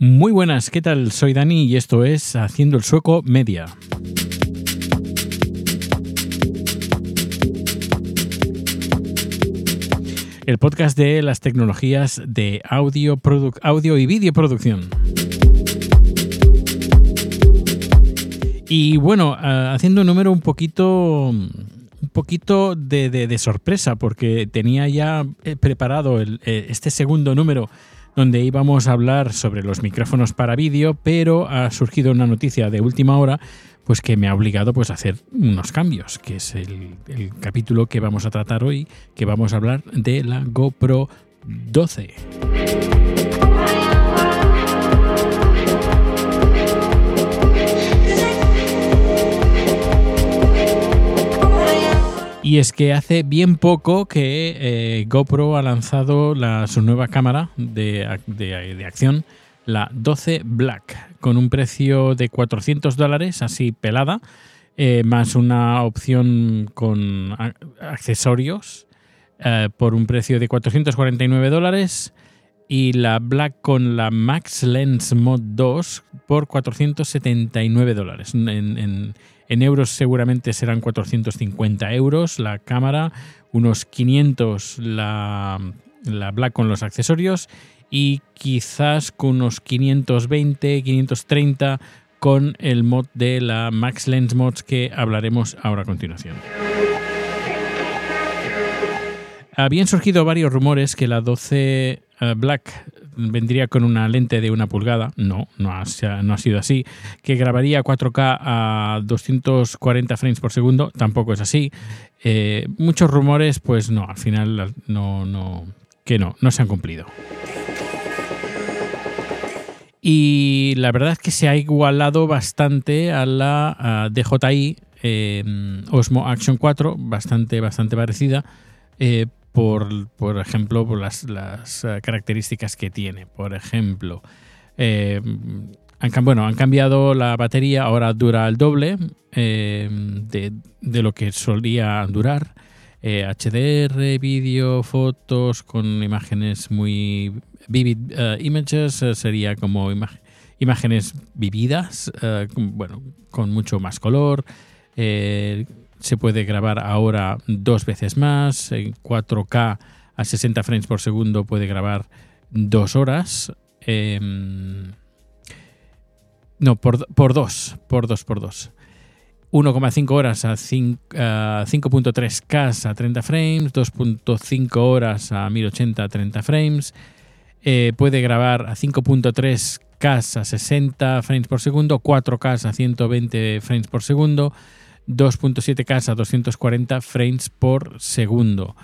Muy buenas, ¿qué tal? Soy Dani y esto es Haciendo el Sueco Media. El podcast de las tecnologías de audio, audio y videoproducción. Y bueno, ah, haciendo un número un poquito un poquito de, sorpresa porque tenía ya eh, preparado eh, este segundo número donde íbamos a hablar sobre los micrófonos para vídeo, pero ha surgido una noticia de última hora pues que me ha obligado pues a hacer unos cambios, que es el, el capítulo que vamos a tratar hoy, que vamos a hablar de la GoPro 12. Y es que hace bien poco que eh, GoPro ha lanzado su nueva cámara de, acción, la 12 Black, con un precio de 400 dólares, así pelada, eh, más una opción con accesorios eh, por un precio de 449 dólares y la Black con la Max Lens Mod 2 por 479 dólares. Euros seguramente serán 450 euros la cámara, unos 500 la, la Black con los accesorios y quizás con unos 520, 530 con el mod de la Max Lens Mods que hablaremos ahora a continuación. Habían surgido varios rumores que la 12 eh, Black vendría con una lente de una pulgada. No, no ha, sido así. Que grabaría 4K a 240 frames por segundo. Tampoco es así. Eh, muchos rumores, pues no, al final no, no, que no, no se han cumplido. Y la verdad es que se ha igualado bastante a la DJI eh, Osmo Action 4, bastante, bastante parecida. Eh, por, ejemplo, por las, eh, características que tiene. Por ejemplo, eh, han, bueno, han cambiado la batería, ahora dura el doble eh, de, lo que solía durar. HDR, vídeo, fotos con imágenes muy vivid images, sería como imágenes vividas, bueno, con mucho más color se puede grabar ahora dos veces más, en 4K a 60 frames por segundo puede grabar dos horas. Em, no, por, por dos, por dos, por dos. 1,5 horas a 5.3K a 30 frames, 2.5 horas a 1080 a 30 frames. Eh, puede grabar a 5.3K a 60 frames por segundo, 4K a 120 frames por segundo, 2.7K a 240 frames por segundo.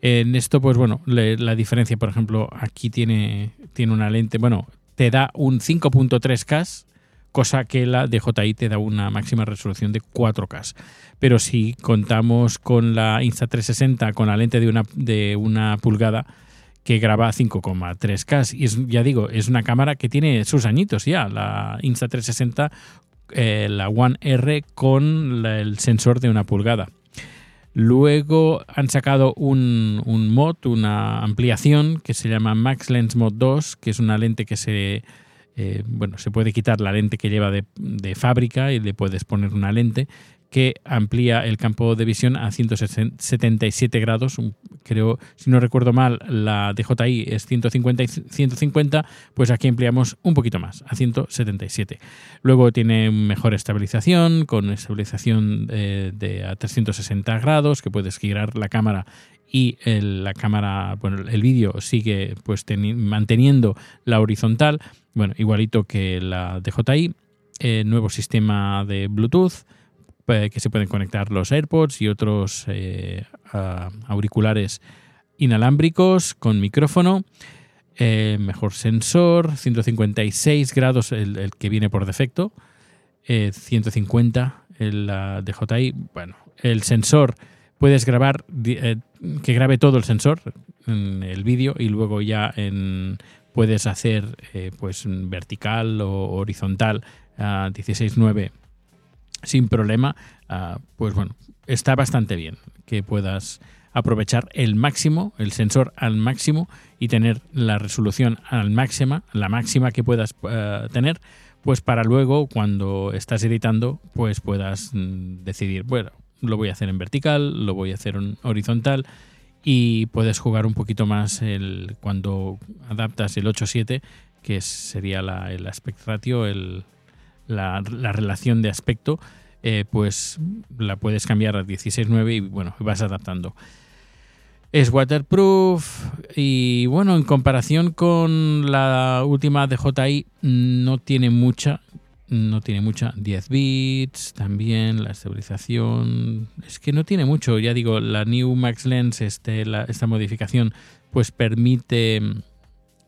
En esto, pues bueno, la diferencia, por ejemplo, aquí tiene, tiene una lente, bueno, te da un 5.3K, cosa que la DJI te da una máxima resolución de 4K. Pero si contamos con la Insta360, con la lente de una, de una pulgada, que graba 5,3K. Y ya digo, es una cámara que tiene sus añitos ya, la Insta360 eh, la One R con el sensor de una pulgada. Luego han sacado un, mod, una ampliación que se llama Max Lens Mod 2, que es una lente que se, eh, bueno, se puede quitar la lente que lleva de, de, fábrica y le puedes poner una lente que amplía el campo de visión a 177 grados. Creo, si no recuerdo mal, la DJI es 150 y 150, pues aquí ampliamos un poquito más, a 177. Luego tiene mejor estabilización, con estabilización eh, de, a 360 grados, que puedes girar la cámara y el, la cámara, bueno, el vídeo sigue pues manteniendo la horizontal, bueno, igualito que la DJI. Eh, nuevo sistema de Bluetooth, que se pueden conectar los AirPods y otros eh, auriculares inalámbricos con micrófono. Eh, mejor sensor, 156 grados el, que viene por defecto, 150 eh, el DJI. Bueno, el sensor puedes grabar, que grabe todo el sensor en el vídeo y luego ya en, puedes hacer pues vertical o horizontal a 16.9 sin problema, ah, pues bueno, está bastante bien que puedas aprovechar el máximo, el sensor al máximo y tener la resolución al máxima, la máxima que puedas eh, tener, pues para luego cuando estás editando, pues puedas mm, decidir, bueno, lo voy a hacer en vertical, lo voy a hacer en horizontal y puedes jugar un poquito más el, cuando adaptas el 8.7, que sería la, el aspect ratio, el, la, la relación de aspecto, eh, pues la puedes cambiar a 16.9 y bueno, vas adaptando. Es waterproof y bueno, en comparación con la última DJI no tiene mucha, no tiene mucha, 10 bits también, la estabilización, es que no tiene mucho, ya digo, la New Max Lens, este, esta modificación, pues permite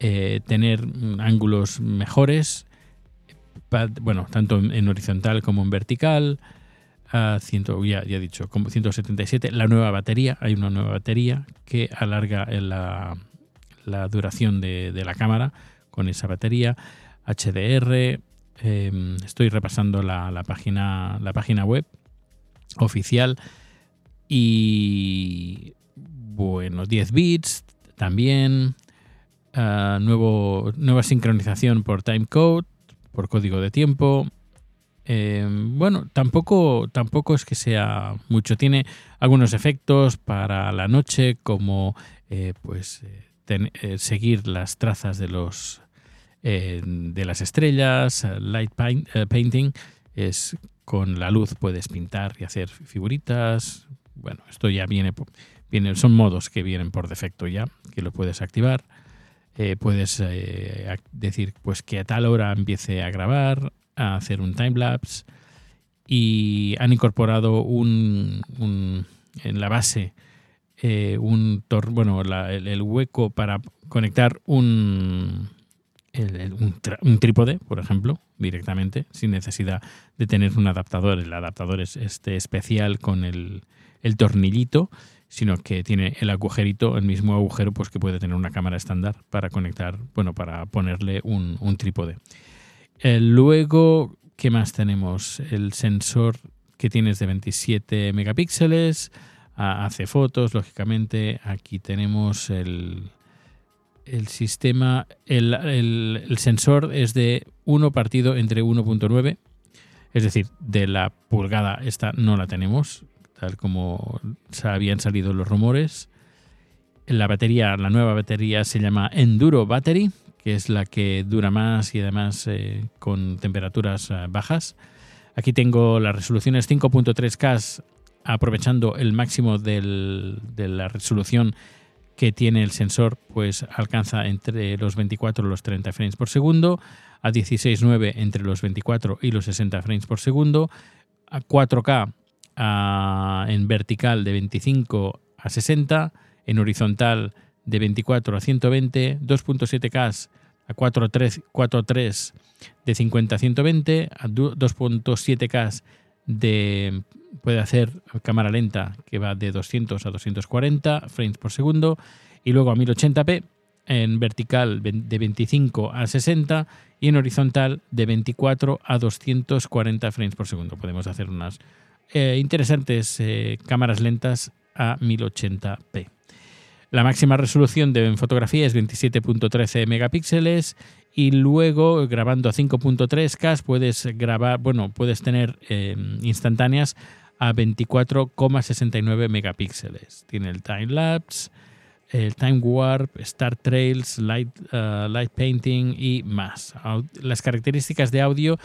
eh, tener ángulos mejores, bueno, tanto en horizontal como en vertical. Ya, he dicho, como 177. La nueva batería, hay una nueva batería que alarga la, la duración de, la cámara con esa batería. HDR. Em, estoy repasando la, página, la página web oficial. Y bueno, 10 bits también. Ah, nuevo, nueva sincronización por timecode por código de tiempo. Eh, bueno, tampoco, tampoco es que sea mucho. Tiene algunos efectos para la noche, como eh, pues eh, seguir las trazas de los de las estrellas, light painting, es con la luz puedes pintar y hacer figuritas. Bueno, esto ya viene, viene son modos que vienen por defecto ya, que lo puedes activar. Eh, puedes eh, decir pues que a tal hora empiece a grabar, a hacer un timelapse y han incorporado un, en la base eh, un bueno el, hueco para conectar un, un, trípode, por ejemplo, directamente, sin necesidad de tener un adaptador. El adaptador es este especial con el tornillito sino que tiene el agujerito, el mismo agujero pues que puede tener una cámara estándar para conectar, bueno, para ponerle un, trípode. Eh, luego, ¿qué más tenemos? El sensor que tienes de 27 megapíxeles, hace fotos, lógicamente. Aquí tenemos el, el sistema, el, el, sensor es de 1 partido entre 1.9, es decir, de la pulgada esta no la tenemos, tal como habían salido los rumores. La batería, la nueva batería se llama Enduro Battery, que es la que dura más y además eh, con temperaturas eh, bajas. Aquí tengo las resoluciones 5.3K aprovechando el máximo de la resolución que tiene el sensor, pues alcanza entre los 24 y los 30 frames por segundo, a 16.9 entre los 24 y los 60 frames por segundo, a 4K en vertical de 25 a 60, en horizontal de 24 a 120, 2.7K a 4.3 de 50 a 120, a 2.7K de puede hacer cámara lenta que va de 200 a 240 frames por segundo y luego a 1080p en vertical de 25 a 60 y en horizontal de 24 a 240 frames por segundo. Podemos hacer unas eh, interesantes eh, cámaras lentas a 1080p. La máxima resolución de fotografía es 27.13 megapíxeles y luego grabando a 5.3K puedes grabar, bueno, puedes tener eh, instantáneas a 24,69 megapíxeles. Tiene el time lapse, el time warp, star trails, light, light painting y más. Las características de audio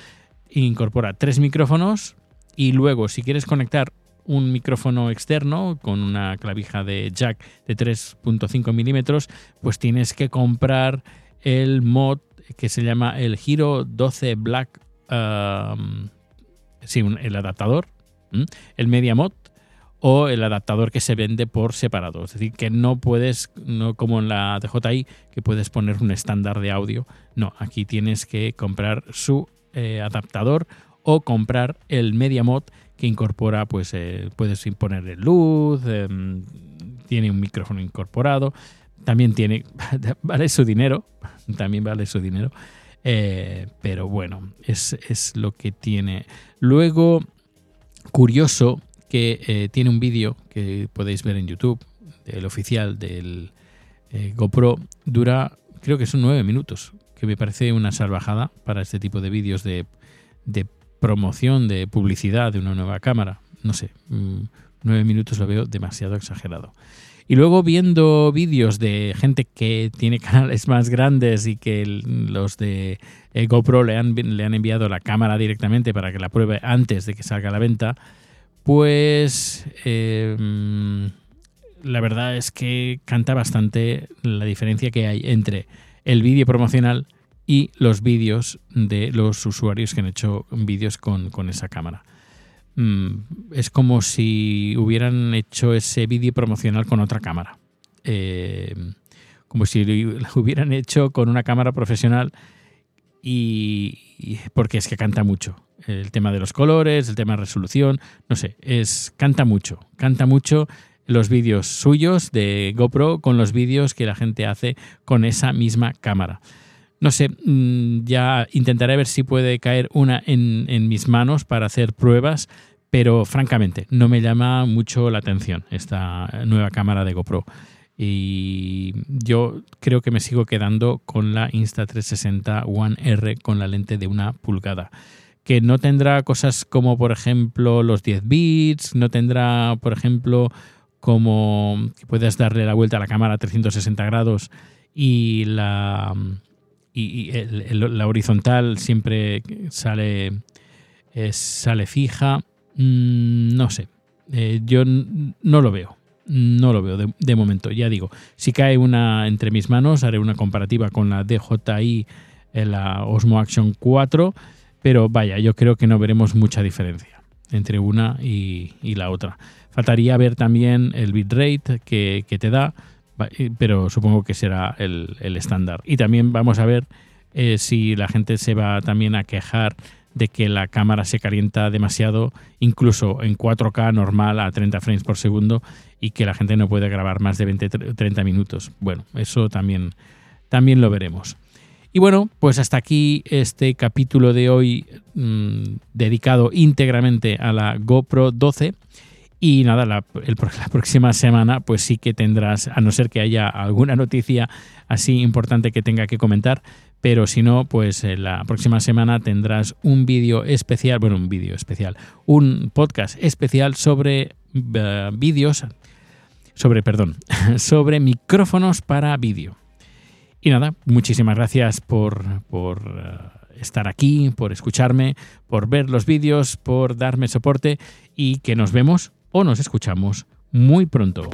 incorpora tres micrófonos y luego, si quieres conectar un micrófono externo con una clavija de jack de 3.5 milímetros, pues tienes que comprar el mod que se llama el Giro 12 Black, um, sí, el adaptador, el Media Mod o el adaptador que se vende por separado. Es decir, que no puedes, no como en la DJI, que puedes poner un estándar de audio. No, aquí tienes que comprar su eh, adaptador o comprar el Media Mod que incorpora, pues eh, puedes ponerle luz, em, tiene un micrófono incorporado, también tiene, vale su dinero, también vale su dinero, eh, pero bueno, es, lo que tiene. Luego, curioso que eh, tiene un vídeo que podéis ver en YouTube del oficial del eh, GoPro dura, creo que son nueve minutos, que me parece una salvajada para este tipo de vídeos de, de promoción, de publicidad de una nueva cámara. No sé, mm, nueve minutos lo veo demasiado exagerado. Y luego viendo vídeos de gente que tiene canales más grandes y que los de eh, GoPro le han, le han enviado la cámara directamente para que la pruebe antes de que salga a la venta, pues eh, la verdad es que canta bastante la diferencia que hay entre el vídeo promocional y los vídeos de los usuarios que han hecho vídeos con, con esa cámara. Mm, es como si hubieran hecho ese vídeo promocional con otra cámara. Eh, como si lo hubieran hecho con una cámara profesional y, porque es que canta mucho. El tema de los colores, el tema de resolución, no sé, es canta mucho, canta mucho los vídeos suyos de GoPro con los vídeos que la gente hace con esa misma cámara. No sé, mm, ya intentaré ver si puede caer una en, mis manos para hacer pruebas, pero francamente no me llama mucho la atención esta nueva cámara de GoPro. Y yo creo que me sigo quedando con la Insta360 One R con la lente de una pulgada. Que no tendrá cosas como, por ejemplo, los 10 bits, no tendrá, por ejemplo, como que puedas darle la vuelta a la cámara a 360 grados y la y, la horizontal siempre sale, eh, sale fija. Mm, no sé, eh, yo no lo veo. No lo veo de, momento. Ya digo, si cae una entre mis manos, haré una comparativa con la DJI, la Osmo Action 4, pero vaya, yo creo que no veremos mucha diferencia entre una y, la otra. Faltaría ver también el bitrate que, que te da, pero supongo que será el, estándar. Y también vamos a ver eh, si la gente se va también a quejar de que la cámara se calienta demasiado, incluso en 4K normal a 30 frames por segundo, y que la gente no puede grabar más de 20-30 minutos. Bueno, eso también, también lo veremos. Y bueno, pues hasta aquí este capítulo de hoy mm, dedicado íntegramente a la GoPro 12. Y nada, la, próxima semana pues sí que tendrás, a no ser que haya alguna noticia así importante que tenga que comentar, pero si no, pues eh, la próxima semana tendrás un vídeo especial, bueno, un vídeo especial, un podcast especial sobre eh, vídeos, sobre, perdón, sobre micrófonos para vídeo. Y nada, muchísimas gracias por, por eh, estar aquí, por escucharme, por ver los vídeos, por darme soporte y que nos vemos o nos escuchamos muy pronto.